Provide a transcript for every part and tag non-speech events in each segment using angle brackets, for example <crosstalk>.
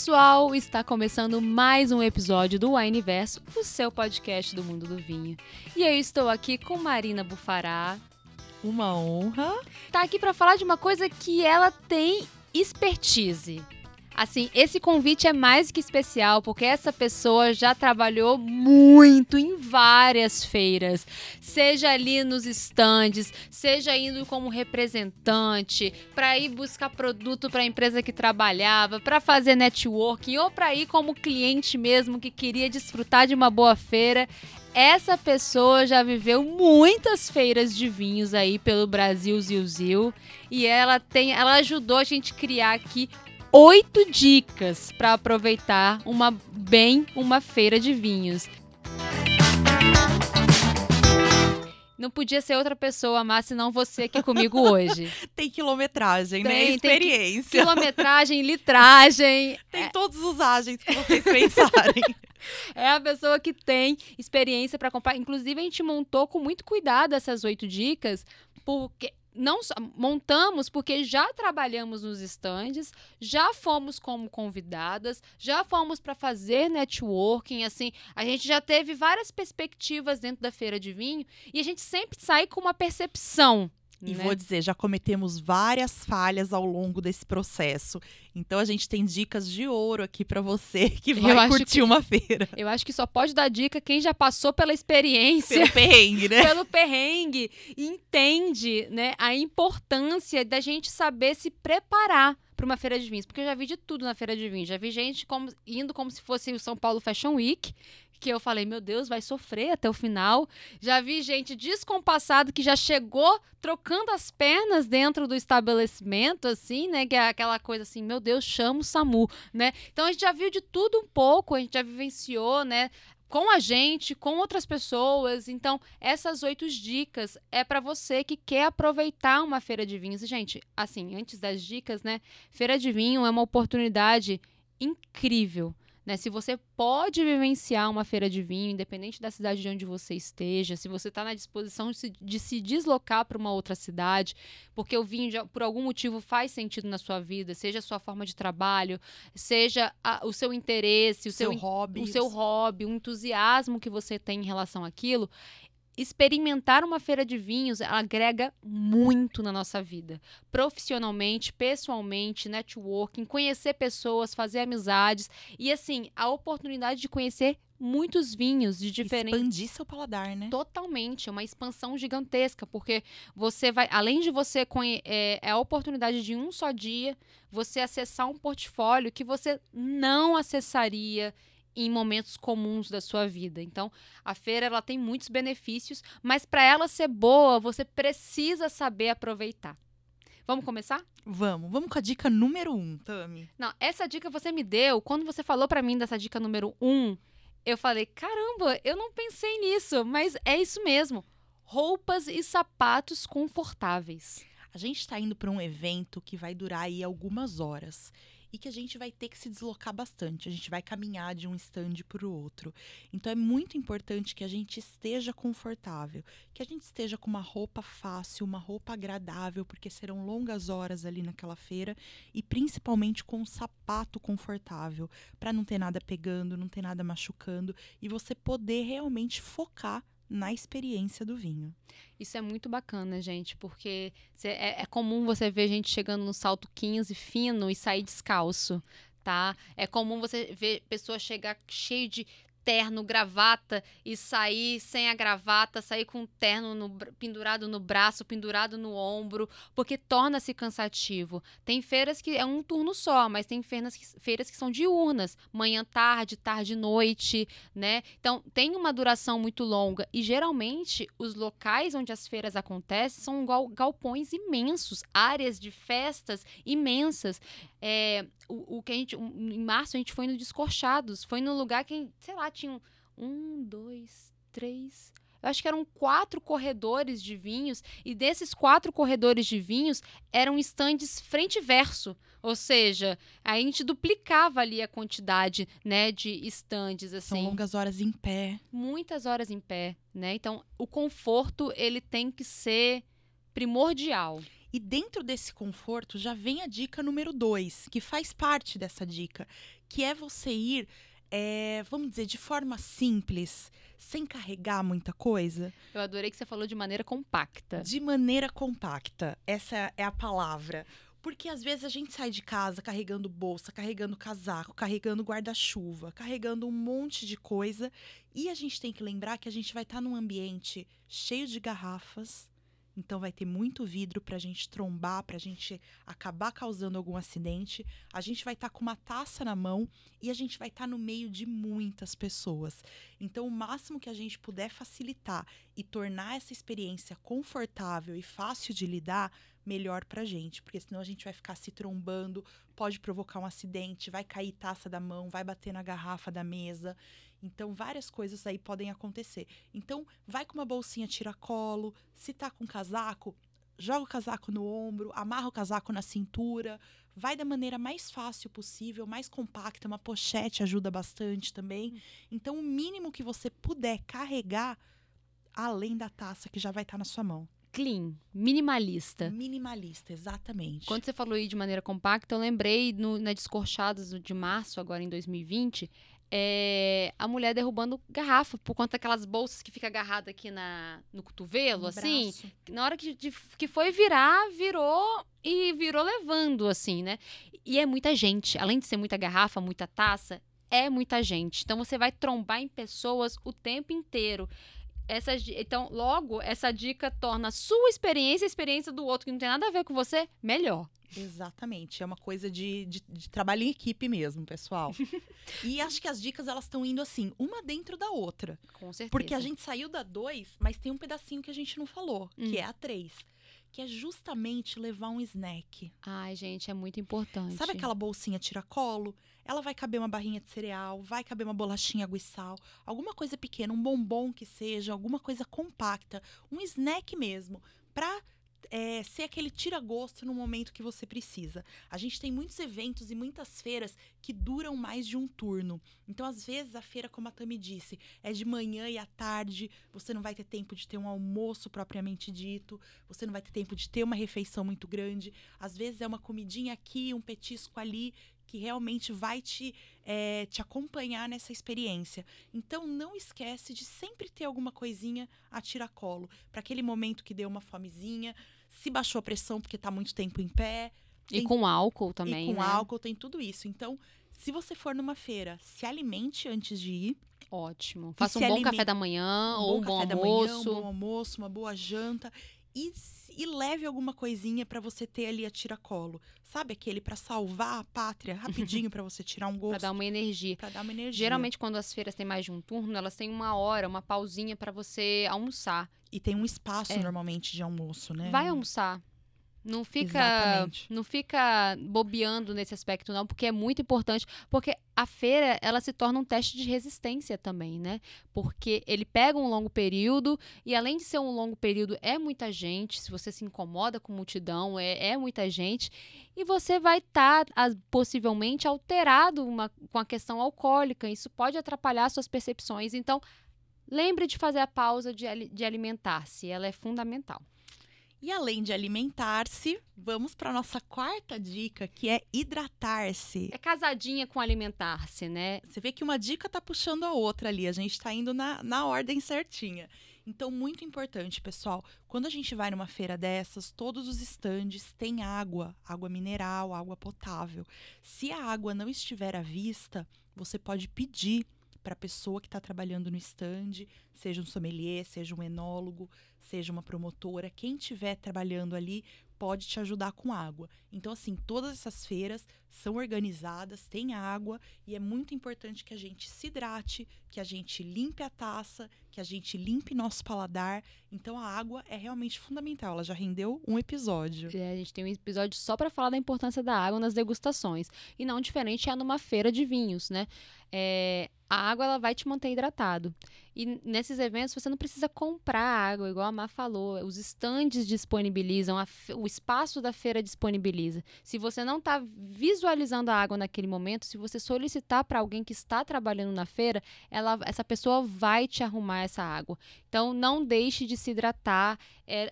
pessoal, está começando mais um episódio do Wineverso, o seu podcast do mundo do vinho. E eu estou aqui com Marina Bufará. Uma honra. Tá aqui para falar de uma coisa que ela tem expertise. Assim, esse convite é mais que especial porque essa pessoa já trabalhou muito em várias feiras, seja ali nos estandes, seja indo como representante, para ir buscar produto para a empresa que trabalhava, para fazer networking ou para ir como cliente mesmo que queria desfrutar de uma boa feira. Essa pessoa já viveu muitas feiras de vinhos aí pelo Brasil Zil Zil e ela tem, ela ajudou a gente criar aqui oito dicas para aproveitar uma bem uma feira de vinhos. Não podia ser outra pessoa, mas senão você aqui comigo hoje. <laughs> tem quilometragem, né? tem, né? Experiência. Tem quilometragem, litragem. <laughs> Tem é... todos os agentes que vocês pensarem. <laughs> é a pessoa que tem experiência para comprar. Inclusive, a gente montou com muito cuidado essas oito dicas, porque não montamos porque já trabalhamos nos estandes, já fomos como convidadas, já fomos para fazer networking, assim, a gente já teve várias perspectivas dentro da feira de vinho e a gente sempre sai com uma percepção e né? vou dizer, já cometemos várias falhas ao longo desse processo. Então a gente tem dicas de ouro aqui para você <laughs> que vai curtir que, uma feira. Eu acho que só pode dar dica quem já passou pela experiência. Pelo perrengue, né? <laughs> pelo perrengue. entende né, a importância da gente saber se preparar para uma feira de vinhos, porque eu já vi de tudo na feira de vinhos. Já vi gente como, indo como se fosse o São Paulo Fashion Week, que eu falei, meu Deus, vai sofrer até o final. Já vi gente descompassada que já chegou trocando as pernas dentro do estabelecimento, assim, né? Que é aquela coisa assim, meu Deus, chama o SAMU, né? Então a gente já viu de tudo um pouco, a gente já vivenciou, né? com a gente, com outras pessoas. Então, essas oito dicas é para você que quer aproveitar uma feira de vinhos. Gente, assim, antes das dicas, né? Feira de vinho é uma oportunidade incrível né? Se você pode vivenciar uma feira de vinho, independente da cidade de onde você esteja, se você está na disposição de se, de se deslocar para uma outra cidade, porque o vinho, já, por algum motivo, faz sentido na sua vida, seja a sua forma de trabalho, seja a, o seu interesse, o seu, seu hobby, o seu hobby, o entusiasmo que você tem em relação àquilo, experimentar uma feira de vinhos agrega muito na nossa vida. Profissionalmente, pessoalmente, networking, conhecer pessoas, fazer amizades e assim, a oportunidade de conhecer muitos vinhos de diferentes. Expandir seu paladar, né? Totalmente, é uma expansão gigantesca, porque você vai, além de você conhecer, é, é a oportunidade de um só dia você acessar um portfólio que você não acessaria em momentos comuns da sua vida. Então, a feira ela tem muitos benefícios, mas para ela ser boa, você precisa saber aproveitar. Vamos começar? Vamos. Vamos com a dica número um, Tami. Não, essa dica você me deu. Quando você falou para mim dessa dica número um, eu falei: caramba, eu não pensei nisso, mas é isso mesmo. Roupas e sapatos confortáveis. A gente está indo para um evento que vai durar aí algumas horas e que a gente vai ter que se deslocar bastante. A gente vai caminhar de um stand para o outro. Então é muito importante que a gente esteja confortável, que a gente esteja com uma roupa fácil, uma roupa agradável, porque serão longas horas ali naquela feira e principalmente com um sapato confortável, para não ter nada pegando, não ter nada machucando e você poder realmente focar na experiência do vinho. Isso é muito bacana, gente, porque é, é comum você ver gente chegando no salto 15 fino e sair descalço tá? É comum você ver pessoas chegar cheio de terno, gravata e sair sem a gravata, sair com o terno no, pendurado no braço, pendurado no ombro, porque torna-se cansativo. Tem feiras que é um turno só, mas tem feiras que, feiras que são diurnas, manhã, tarde, tarde, noite, né? Então tem uma duração muito longa e geralmente os locais onde as feiras acontecem são gal galpões imensos, áreas de festas imensas. É, o, o que a gente, em março a gente foi no Descorchados, foi no lugar que, sei lá, tinham um, dois, três. Eu acho que eram quatro corredores de vinhos, e desses quatro corredores de vinhos eram estandes frente e verso. Ou seja, a gente duplicava ali a quantidade né, de estandes. Assim. São longas horas em pé. Muitas horas em pé. Né? Então, o conforto ele tem que ser primordial. E dentro desse conforto já vem a dica número dois, que faz parte dessa dica, que é você ir, é, vamos dizer, de forma simples, sem carregar muita coisa. Eu adorei que você falou de maneira compacta. De maneira compacta, essa é a palavra. Porque às vezes a gente sai de casa carregando bolsa, carregando casaco, carregando guarda-chuva, carregando um monte de coisa. E a gente tem que lembrar que a gente vai estar num ambiente cheio de garrafas, então vai ter muito vidro para a gente trombar, para a gente acabar causando algum acidente. A gente vai estar tá com uma taça na mão e a gente vai estar tá no meio de muitas pessoas. Então o máximo que a gente puder facilitar e tornar essa experiência confortável e fácil de lidar, melhor para a gente, porque senão a gente vai ficar se trombando, pode provocar um acidente, vai cair taça da mão, vai bater na garrafa da mesa. Então, várias coisas aí podem acontecer. Então, vai com uma bolsinha tiracolo, se tá com casaco, joga o casaco no ombro, amarra o casaco na cintura, vai da maneira mais fácil possível, mais compacta, uma pochete ajuda bastante também. Hum. Então, o mínimo que você puder carregar, além da taça que já vai estar tá na sua mão. Clean, minimalista. Minimalista, exatamente. Quando você falou aí de maneira compacta, eu lembrei no, na Descorchadas de março, agora em 2020, é, a mulher derrubando garrafa por conta daquelas bolsas que fica agarrada aqui na, no cotovelo, no assim. Braço. Na hora que, de, que foi virar, virou e virou levando, assim, né? E é muita gente. Além de ser muita garrafa, muita taça, é muita gente. Então você vai trombar em pessoas o tempo inteiro. Essa, então, logo, essa dica torna a sua experiência, a experiência do outro que não tem nada a ver com você, melhor. Exatamente. É uma coisa de, de, de trabalho em equipe mesmo, pessoal. <laughs> e acho que as dicas elas estão indo assim, uma dentro da outra. Com certeza. Porque a gente saiu da 2, mas tem um pedacinho que a gente não falou, hum. que é a 3 que é justamente levar um snack. Ai, gente, é muito importante. Sabe aquela bolsinha tiracolo? Ela vai caber uma barrinha de cereal, vai caber uma bolachinha água e sal, alguma coisa pequena, um bombom que seja, alguma coisa compacta, um snack mesmo, para é, ser aquele tira-gosto no momento que você precisa. A gente tem muitos eventos e muitas feiras que duram mais de um turno. Então, às vezes, a feira, como a Tami disse, é de manhã e à tarde, você não vai ter tempo de ter um almoço propriamente dito, você não vai ter tempo de ter uma refeição muito grande. Às vezes, é uma comidinha aqui, um petisco ali, que realmente vai te, é, te acompanhar nessa experiência. Então, não esquece de sempre ter alguma coisinha a tiracolo. Para aquele momento que deu uma fomezinha, se baixou a pressão porque está muito tempo em pé. E com álcool também. E com né? álcool, tem tudo isso. Então, se você for numa feira, se alimente antes de ir. Ótimo. Faça um bom café da manhã um ou um bom almoço. Manhã, um bom almoço, uma boa janta. E, e leve alguma coisinha para você ter ali a tiracolo. Sabe aquele para salvar a pátria, rapidinho <laughs> para você tirar um gosto. para dar uma energia. Para dar uma energia. Geralmente quando as feiras têm mais de um turno, elas têm uma hora, uma pausinha para você almoçar. E tem um espaço é. normalmente de almoço, né? Vai almoçar. Não fica, não fica bobeando nesse aspecto não, porque é muito importante, porque a feira ela se torna um teste de resistência também, né? Porque ele pega um longo período e além de ser um longo período é muita gente, se você se incomoda com multidão é, é muita gente e você vai estar tá, possivelmente alterado uma, com a questão alcoólica. Isso pode atrapalhar suas percepções. Então lembre de fazer a pausa de, de alimentar-se, ela é fundamental. E além de alimentar-se, vamos para nossa quarta dica, que é hidratar-se. É casadinha com alimentar-se, né? Você vê que uma dica tá puxando a outra ali, a gente está indo na, na ordem certinha. Então, muito importante, pessoal, quando a gente vai numa feira dessas, todos os estandes têm água, água mineral, água potável. Se a água não estiver à vista, você pode pedir para a pessoa que está trabalhando no stand, seja um sommelier, seja um enólogo, seja uma promotora, quem estiver trabalhando ali pode te ajudar com água. Então, assim, todas essas feiras são organizadas, tem água e é muito importante que a gente se hidrate, que a gente limpe a taça, que a gente limpe nosso paladar. Então, a água é realmente fundamental. Ela já rendeu um episódio. É, a gente tem um episódio só para falar da importância da água nas degustações. E não diferente é numa feira de vinhos, né? É, a água ela vai te manter hidratado. E nesses eventos você não precisa comprar água, igual a Má falou. Os estandes disponibilizam, o espaço da feira disponibiliza. Se você não está visualizando a água naquele momento, se você solicitar para alguém que está trabalhando na feira, ela, essa pessoa vai te arrumar essa água. Então não deixe de se hidratar. É,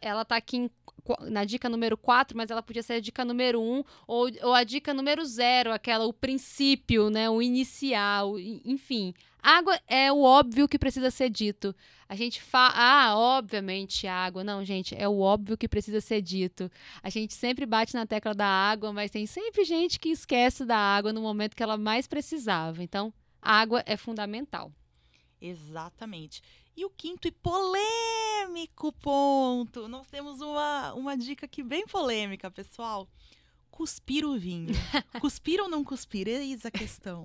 ela está aqui em na dica número 4, mas ela podia ser a dica número 1 ou, ou a dica número 0, aquela, o princípio, né? O inicial, enfim. Água é o óbvio que precisa ser dito. A gente fala, ah, obviamente água. Não, gente, é o óbvio que precisa ser dito. A gente sempre bate na tecla da água, mas tem sempre gente que esquece da água no momento que ela mais precisava. Então, água é fundamental. Exatamente. E o quinto e polêmico ponto. Nós temos uma, uma dica aqui bem polêmica, pessoal. Cuspir o vinho. <laughs> cuspir ou não cuspir? Eis a questão.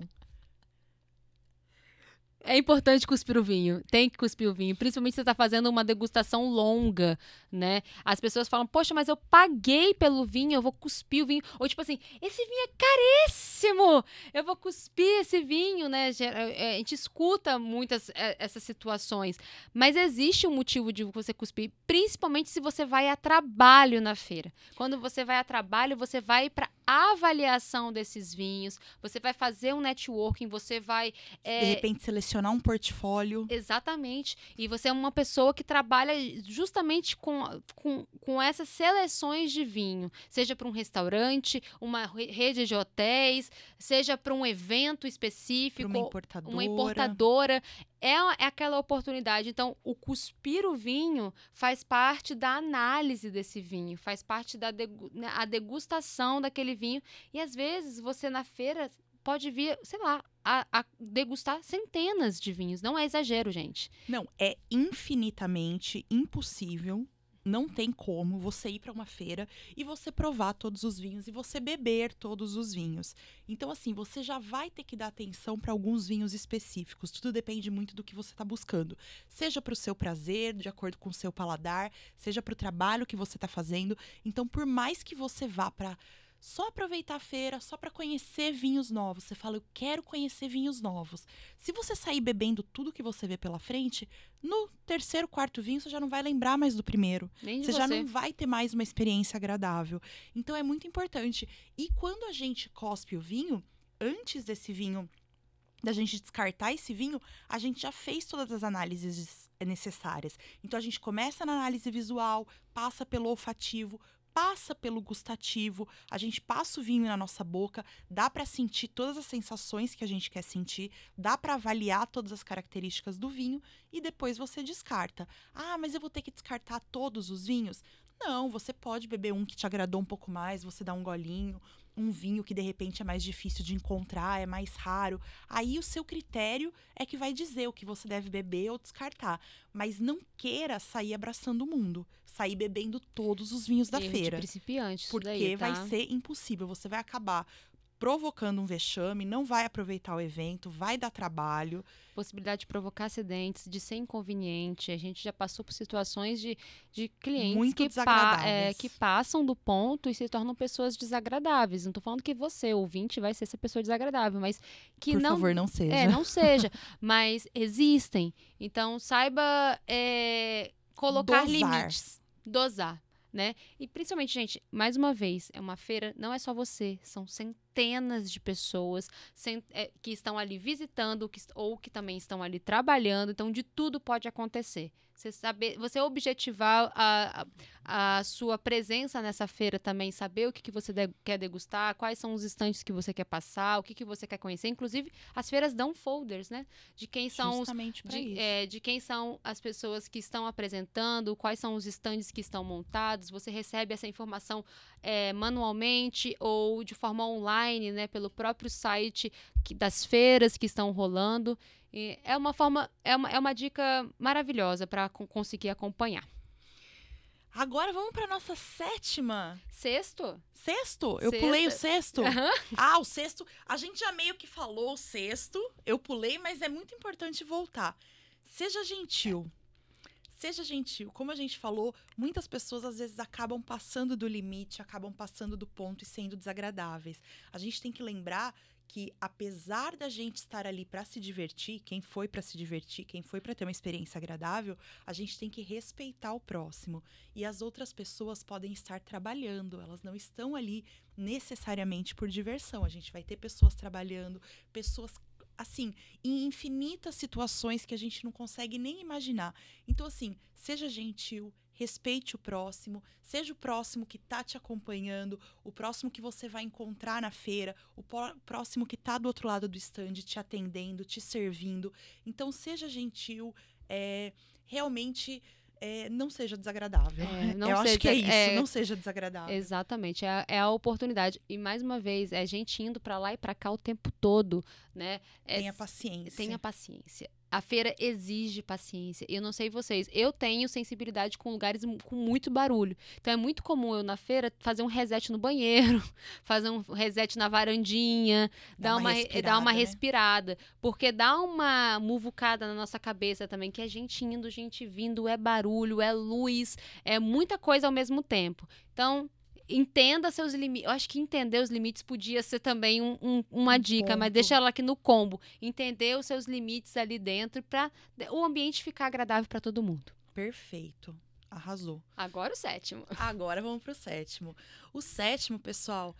É importante cuspir o vinho. Tem que cuspir o vinho. Principalmente se você está fazendo uma degustação longa, né? As pessoas falam, poxa, mas eu paguei pelo vinho, eu vou cuspir o vinho. Ou tipo assim, esse vinho é caríssimo! Eu vou cuspir esse vinho, né? É, a gente escuta muitas é, essas situações. Mas existe um motivo de você cuspir, principalmente se você vai a trabalho na feira. Quando você vai a trabalho, você vai para avaliação desses vinhos, você vai fazer um networking, você vai. É... De repente selecionar um portfólio. Exatamente. E você é uma pessoa que trabalha justamente com, com, com essas seleções de vinho, seja para um restaurante, uma rede de hotéis, seja para um evento específico, uma importadora. Uma importadora é, é aquela oportunidade. Então, o cuspir o vinho faz parte da análise desse vinho, faz parte da né, degustação daquele vinho. E às vezes você na feira pode vir, sei lá, a, a, degustar centenas de vinhos. Não é exagero, gente. Não, é infinitamente impossível não tem como você ir para uma feira e você provar todos os vinhos e você beber todos os vinhos. Então, assim, você já vai ter que dar atenção para alguns vinhos específicos. Tudo depende muito do que você está buscando. Seja para o seu prazer, de acordo com o seu paladar, seja para o trabalho que você está fazendo. Então, por mais que você vá para só aproveitar a feira, só para conhecer vinhos novos. Você fala, eu quero conhecer vinhos novos. Se você sair bebendo tudo que você vê pela frente, no terceiro, quarto vinho você já não vai lembrar mais do primeiro. Nem você, você já não vai ter mais uma experiência agradável. Então é muito importante. E quando a gente cospe o vinho, antes desse vinho da gente descartar esse vinho, a gente já fez todas as análises necessárias. Então a gente começa na análise visual, passa pelo olfativo, passa pelo gustativo, a gente passa o vinho na nossa boca, dá para sentir todas as sensações que a gente quer sentir, dá para avaliar todas as características do vinho e depois você descarta. Ah, mas eu vou ter que descartar todos os vinhos? Não, você pode beber um que te agradou um pouco mais, você dá um golinho, um vinho que de repente é mais difícil de encontrar, é mais raro. Aí o seu critério é que vai dizer o que você deve beber ou descartar. Mas não queira sair abraçando o mundo, sair bebendo todos os vinhos da Erro feira. De principiante, porque daí, tá? vai ser impossível. Você vai acabar provocando um vexame, não vai aproveitar o evento, vai dar trabalho. Possibilidade de provocar acidentes, de ser inconveniente. A gente já passou por situações de, de clientes Muito que, desagradáveis. é, que passam do ponto e se tornam pessoas desagradáveis. Não estou falando que você, ouvinte, vai ser essa pessoa desagradável, mas que Por não. favor, não seja. É, não seja. <laughs> mas existem. Então, saiba é, colocar Dosar. limites. Dosar né? E principalmente, gente, mais uma vez, é uma feira, não é só você, são centenas de pessoas é, que estão ali visitando ou que também estão ali trabalhando, então de tudo pode acontecer. Você saber, você objetivar a, a, a sua presença nessa feira também, saber o que, que você de, quer degustar, quais são os estantes que você quer passar, o que, que você quer conhecer. Inclusive, as feiras dão folders, né? De quem são Justamente os, de, é, de quem são as pessoas que estão apresentando, quais são os estandes que estão montados. Você recebe essa informação é, manualmente ou de forma online, né? Pelo próprio site que, das feiras que estão rolando. E é uma forma, é uma, é uma dica maravilhosa para conseguir acompanhar. Agora vamos para nossa sétima. Sexto? Sexto? Eu Sexta. pulei o sexto? Aham. Ah, o sexto. A gente já meio que falou o sexto. Eu pulei, mas é muito importante voltar. Seja gentil. Seja gentil. Como a gente falou, muitas pessoas às vezes acabam passando do limite, acabam passando do ponto e sendo desagradáveis. A gente tem que lembrar que apesar da gente estar ali para se divertir, quem foi para se divertir, quem foi para ter uma experiência agradável, a gente tem que respeitar o próximo. E as outras pessoas podem estar trabalhando, elas não estão ali necessariamente por diversão. A gente vai ter pessoas trabalhando, pessoas assim, em infinitas situações que a gente não consegue nem imaginar. Então, assim, seja gentil, respeite o próximo, seja o próximo que está te acompanhando, o próximo que você vai encontrar na feira, o próximo que está do outro lado do stand te atendendo, te servindo. Então, seja gentil, é, realmente. É, não seja desagradável. É, não Eu seja, acho que é isso, é, não seja desagradável. Exatamente, é, é, a oportunidade. E mais uma vez, é gente indo para lá e para cá o tempo todo, né? É tenha paciência. Tenha paciência a feira exige paciência. Eu não sei vocês, eu tenho sensibilidade com lugares com muito barulho. Então é muito comum eu na feira fazer um reset no banheiro, <laughs> fazer um reset na varandinha, dá dar uma, uma dar uma né? respirada, porque dá uma muvucada na nossa cabeça também, que é gente indo, gente vindo, é barulho, é luz, é muita coisa ao mesmo tempo. Então, entenda seus limites. Eu acho que entender os limites podia ser também um, um, uma dica, Ponto. mas deixa ela aqui no combo. Entender os seus limites ali dentro para o ambiente ficar agradável para todo mundo. Perfeito. Arrasou. Agora o sétimo. Agora vamos para o sétimo. O sétimo, pessoal,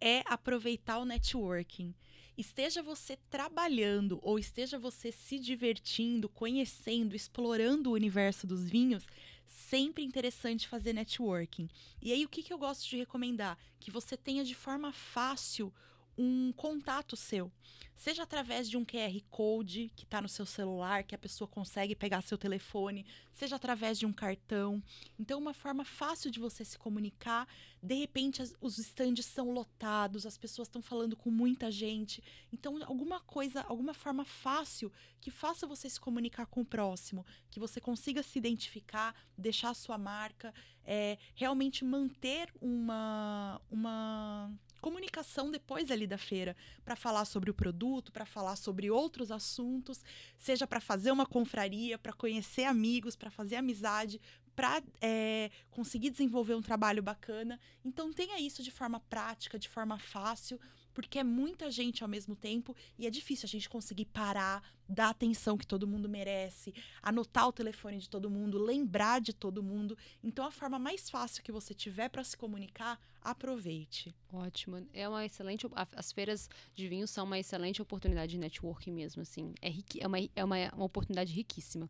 é aproveitar o networking. Esteja você trabalhando ou esteja você se divertindo, conhecendo, explorando o universo dos vinhos, sempre interessante fazer networking. E aí, o que, que eu gosto de recomendar? Que você tenha de forma fácil um contato seu. Seja através de um QR Code que está no seu celular, que a pessoa consegue pegar seu telefone, seja através de um cartão. Então, uma forma fácil de você se comunicar. De repente, as, os estandes são lotados, as pessoas estão falando com muita gente. Então, alguma coisa, alguma forma fácil que faça você se comunicar com o próximo, que você consiga se identificar, deixar a sua marca, é, realmente manter uma, uma comunicação depois ali da feira para falar sobre o produto, para falar sobre outros assuntos, seja para fazer uma confraria, para conhecer amigos, para fazer amizade, para é, conseguir desenvolver um trabalho bacana. Então tenha isso de forma prática, de forma fácil, porque é muita gente ao mesmo tempo e é difícil a gente conseguir parar, dar atenção que todo mundo merece, anotar o telefone de todo mundo, lembrar de todo mundo. Então, a forma mais fácil que você tiver para se comunicar, aproveite. Ótimo. É uma excelente. As feiras de vinho são uma excelente oportunidade de networking mesmo, assim. É, é, uma, é uma, uma oportunidade riquíssima.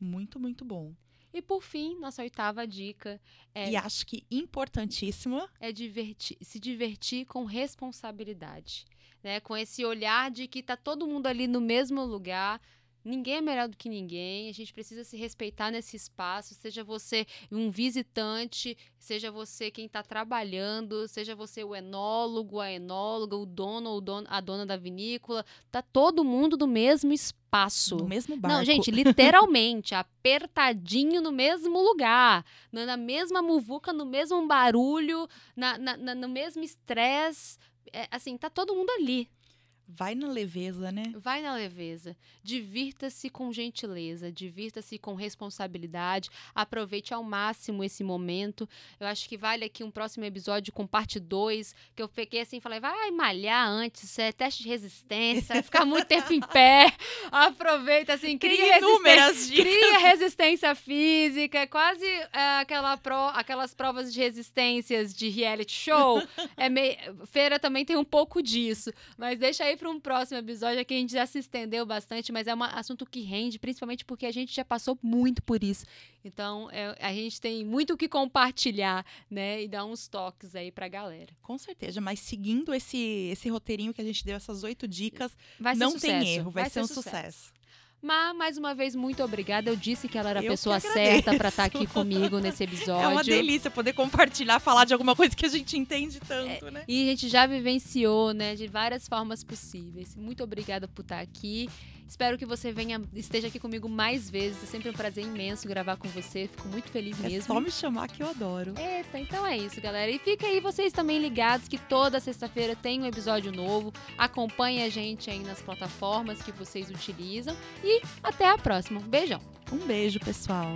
Muito, muito bom. E por fim, nossa oitava dica é. E acho que importantíssima. É divertir, se divertir com responsabilidade. Né? Com esse olhar de que tá todo mundo ali no mesmo lugar, Ninguém é melhor do que ninguém, a gente precisa se respeitar nesse espaço, seja você um visitante, seja você quem está trabalhando, seja você o enólogo, a enóloga, o dono ou a dona da vinícola, tá todo mundo no mesmo espaço. No mesmo barco. Não, gente, <laughs> literalmente, apertadinho no mesmo lugar, na mesma muvuca, no mesmo barulho, na, na, na no mesmo estresse. É, assim, tá todo mundo ali, Vai na leveza, né? Vai na leveza. Divirta-se com gentileza, divirta-se com responsabilidade, aproveite ao máximo esse momento. Eu acho que vale aqui um próximo episódio com parte 2, que eu peguei assim e falei, vai malhar antes, é teste de resistência, vai ficar muito tempo em pé. <laughs> Aproveita, assim, cria, resistência, cria resistência física, é quase é, aquela pro, aquelas provas de resistências de reality show. É meio, feira também tem um pouco disso, mas deixa aí para um próximo episódio, aqui a gente já se estendeu bastante, mas é um assunto que rende, principalmente porque a gente já passou muito por isso. Então, é, a gente tem muito o que compartilhar, né? E dar uns toques aí pra galera. Com certeza, mas seguindo esse, esse roteirinho que a gente deu, essas oito dicas, não sucesso. tem erro, vai, vai ser, ser, um sucesso. sucesso. Mas, mais uma vez, muito obrigada. Eu disse que ela era a pessoa certa para estar tá aqui comigo nesse episódio. <laughs> É uma delícia poder compartilhar, falar de alguma coisa que a gente entende tanto, é, né? E a gente já vivenciou, né, de várias formas possíveis. Muito obrigada por estar tá aqui. Espero que você venha, esteja aqui comigo mais vezes. É sempre um prazer imenso gravar com você. Fico muito feliz mesmo. É só me chamar que eu adoro. Eita, então é isso, galera. E fica aí vocês também ligados que toda sexta-feira tem um episódio novo. Acompanhe a gente aí nas plataformas que vocês utilizam. E até a próxima. Um beijão. Um beijo, pessoal.